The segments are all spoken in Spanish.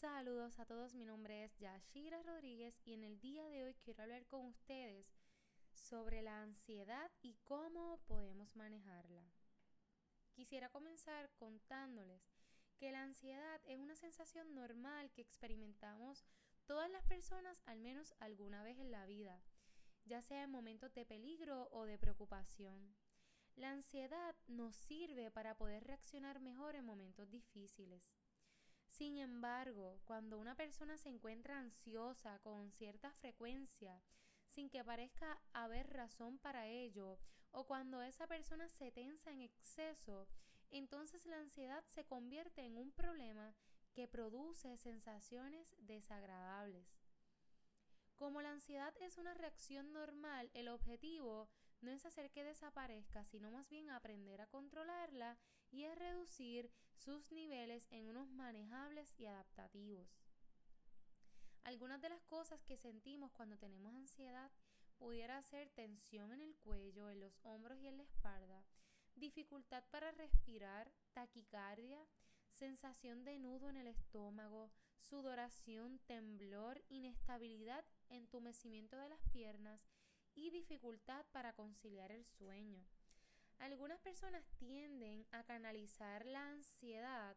Saludos a todos, mi nombre es Yashira Rodríguez y en el día de hoy quiero hablar con ustedes sobre la ansiedad y cómo podemos manejarla. Quisiera comenzar contándoles que la ansiedad es una sensación normal que experimentamos todas las personas al menos alguna vez en la vida, ya sea en momentos de peligro o de preocupación. La ansiedad nos sirve para poder reaccionar mejor en momentos difíciles. Sin embargo, cuando una persona se encuentra ansiosa con cierta frecuencia, sin que parezca haber razón para ello, o cuando esa persona se tensa en exceso, entonces la ansiedad se convierte en un problema que produce sensaciones desagradables. Como la ansiedad es una reacción normal, el objetivo no es hacer que desaparezca, sino más bien aprender a controlarla y a reducir sus niveles en unos manejables y adaptativos. Algunas de las cosas que sentimos cuando tenemos ansiedad pudiera ser tensión en el cuello, en los hombros y en la espalda, dificultad para respirar, taquicardia, sensación de nudo en el estómago, sudoración, temblor, inestabilidad entumecimiento de las piernas y dificultad para conciliar el sueño. Algunas personas tienden a canalizar la ansiedad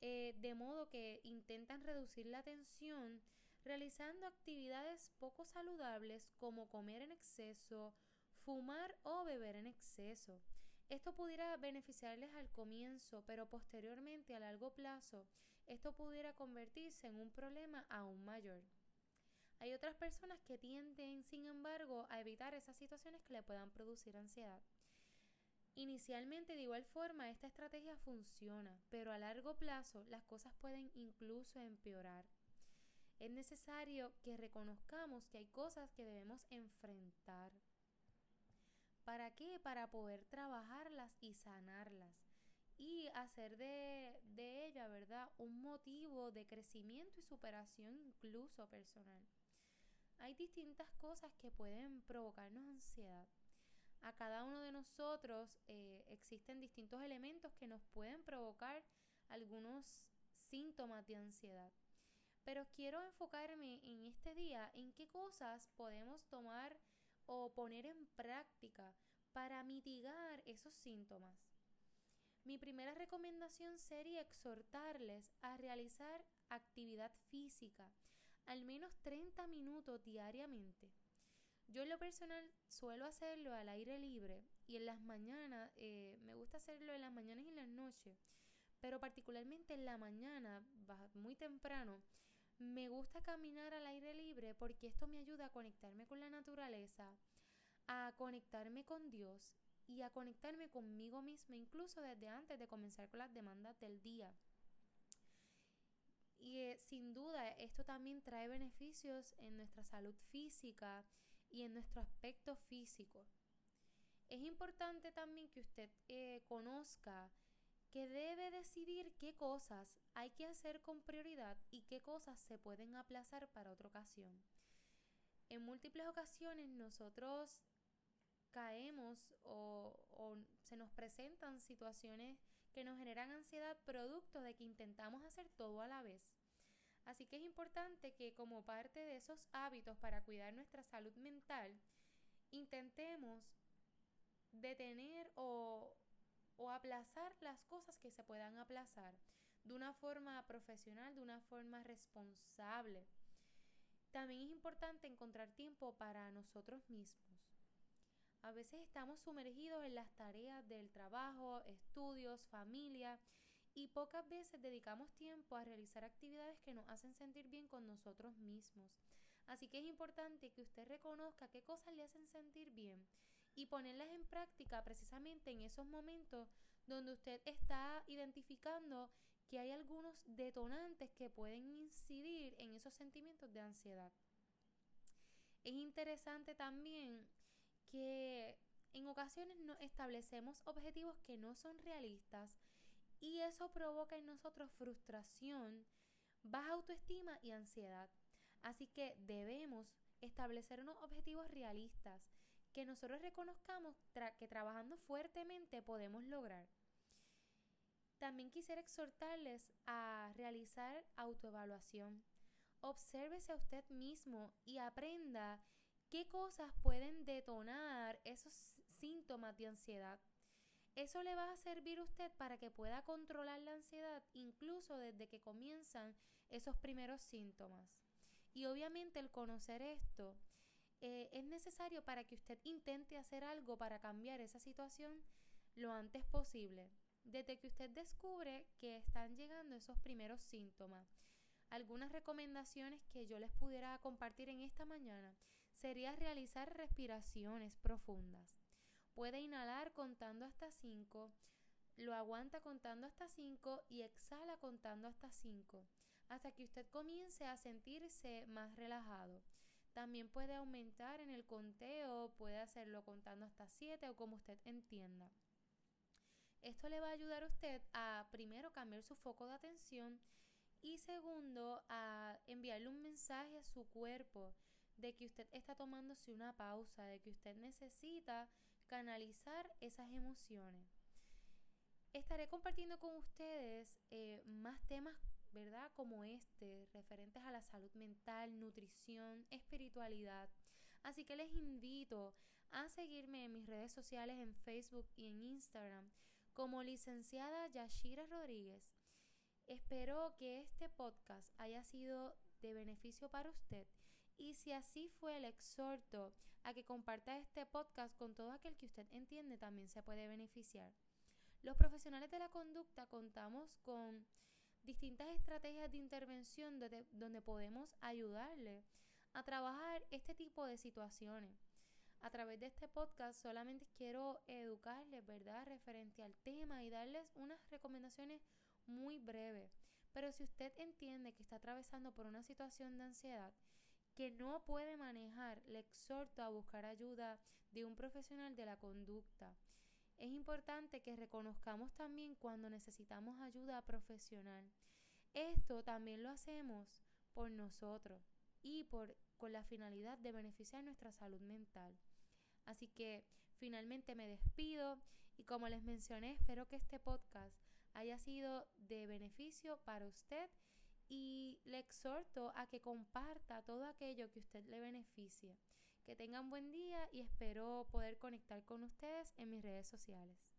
eh, de modo que intentan reducir la tensión realizando actividades poco saludables como comer en exceso, fumar o beber en exceso. Esto pudiera beneficiarles al comienzo, pero posteriormente a largo plazo, esto pudiera convertirse en un problema aún mayor. Hay otras personas que tienden, sin embargo, a evitar esas situaciones que le puedan producir ansiedad. Inicialmente, de igual forma, esta estrategia funciona, pero a largo plazo las cosas pueden incluso empeorar. Es necesario que reconozcamos que hay cosas que debemos enfrentar. ¿Para qué? Para poder trabajarlas y sanarlas y hacer de, ella, ¿verdad? Un motivo de crecimiento y superación incluso personal hay distintas cosas que pueden provocarnos ansiedad. A cada uno de nosotros eh, existen distintos elementos que nos pueden provocar algunos síntomas de ansiedad. Pero quiero enfocarme en este día en qué cosas podemos tomar o poner en práctica para mitigar esos síntomas. Mi primera recomendación sería exhortarles a realizar actividad física, al menos 30 minutos diariamente. Yo en lo personal suelo hacerlo al aire libre y en las mañanas, eh, me gusta hacerlo en las mañanas y en las noches, pero particularmente en la mañana, muy temprano, me gusta caminar al aire libre porque esto me ayuda a conectarme con la naturaleza, a conectarme con Dios y a conectarme conmigo misma, incluso desde antes de comenzar con las demandas del día. Y eh, sin duda esto también trae beneficios en nuestra salud física y en nuestro aspecto físico. Es importante también que usted eh, conozca que debe decidir qué cosas hay que hacer con prioridad y qué cosas se pueden aplazar para otra ocasión. En múltiples ocasiones nosotros caemos o, o, se nos presentan situaciones que nos generan ansiedad producto de que intentamos hacer todo a la vez. Así que es importante que como parte de esos hábitos para cuidar nuestra salud mental, intentemos detener o, o aplazar las cosas que se puedan aplazar de una forma profesional, de una forma responsable. También es importante encontrar tiempo para nosotros mismos. A veces estamos sumergidos en las tareas del trabajo, estudios, familia y pocas veces dedicamos tiempo a realizar actividades que nos hacen sentir bien con nosotros mismos. Así que es importante que usted reconozca qué cosas le hacen sentir bien y ponerlas en práctica precisamente en esos momentos donde usted está identificando que hay algunos detonantes que pueden incidir en esos sentimientos de ansiedad. Es interesante también que en ocasiones no establecemos objetivos que no son realistas y eso provoca en nosotros frustración, baja autoestima y ansiedad. Así que debemos establecer unos objetivos realistas que nosotros reconozcamos que trabajando fuertemente podemos lograr. También quisiera exhortarles a realizar autoevaluación. Obsérvese a usted mismo y aprenda qué cosas pueden detonar esos síntomas de ansiedad. Eso le va a servir a usted para que pueda controlar la ansiedad incluso desde que comienzan esos primeros síntomas. Y obviamente el conocer esto eh, es necesario para que usted intente hacer algo para cambiar esa situación lo antes posible, desde que usted descubre que están llegando esos primeros síntomas. Algunas recomendaciones que yo les pudiera compartir en esta mañana sería realizar respiraciones profundas. Puede inhalar contando hasta 5, lo aguanta contando hasta 5 y exhala contando hasta 5, hasta que usted comience a sentirse más relajado. También puede aumentar en el conteo, puede hacerlo contando hasta 7 o como usted entienda. Esto le va a ayudar a usted a primero cambiar su foco de atención y segundo a enviarle un mensaje a su cuerpo de que usted está tomándose una pausa, de que usted necesita canalizar esas emociones. Estaré compartiendo con ustedes eh, más temas, ¿verdad? Como este, referentes a la salud mental, nutrición, espiritualidad. Así que les invito a seguirme en mis redes sociales en Facebook y en Instagram como licenciada Yashira Rodríguez. Espero que este podcast haya sido de beneficio para usted y si así fue, el exhorto a que comparta este podcast con todo aquel que usted entiende también se puede beneficiar. Los profesionales de la conducta contamos con distintas estrategias de intervención donde, donde podemos ayudarle a trabajar este tipo de situaciones. A través de este podcast solamente quiero educarles, ¿verdad?, referente al tema y darles unas recomendaciones muy breves. Pero si usted entiende que está atravesando por una situación de ansiedad que no puede manejar, le exhorto a buscar ayuda de un profesional de la conducta. Es importante que reconozcamos también cuando necesitamos ayuda profesional. Esto también lo hacemos por nosotros y por, con la finalidad de beneficiar nuestra salud mental. Así que finalmente me despido y como les mencioné, espero que este podcast haya sido de beneficio para usted y le exhorto a que comparta todo aquello que usted le beneficie. Que tengan buen día y espero poder conectar con ustedes en mis redes sociales.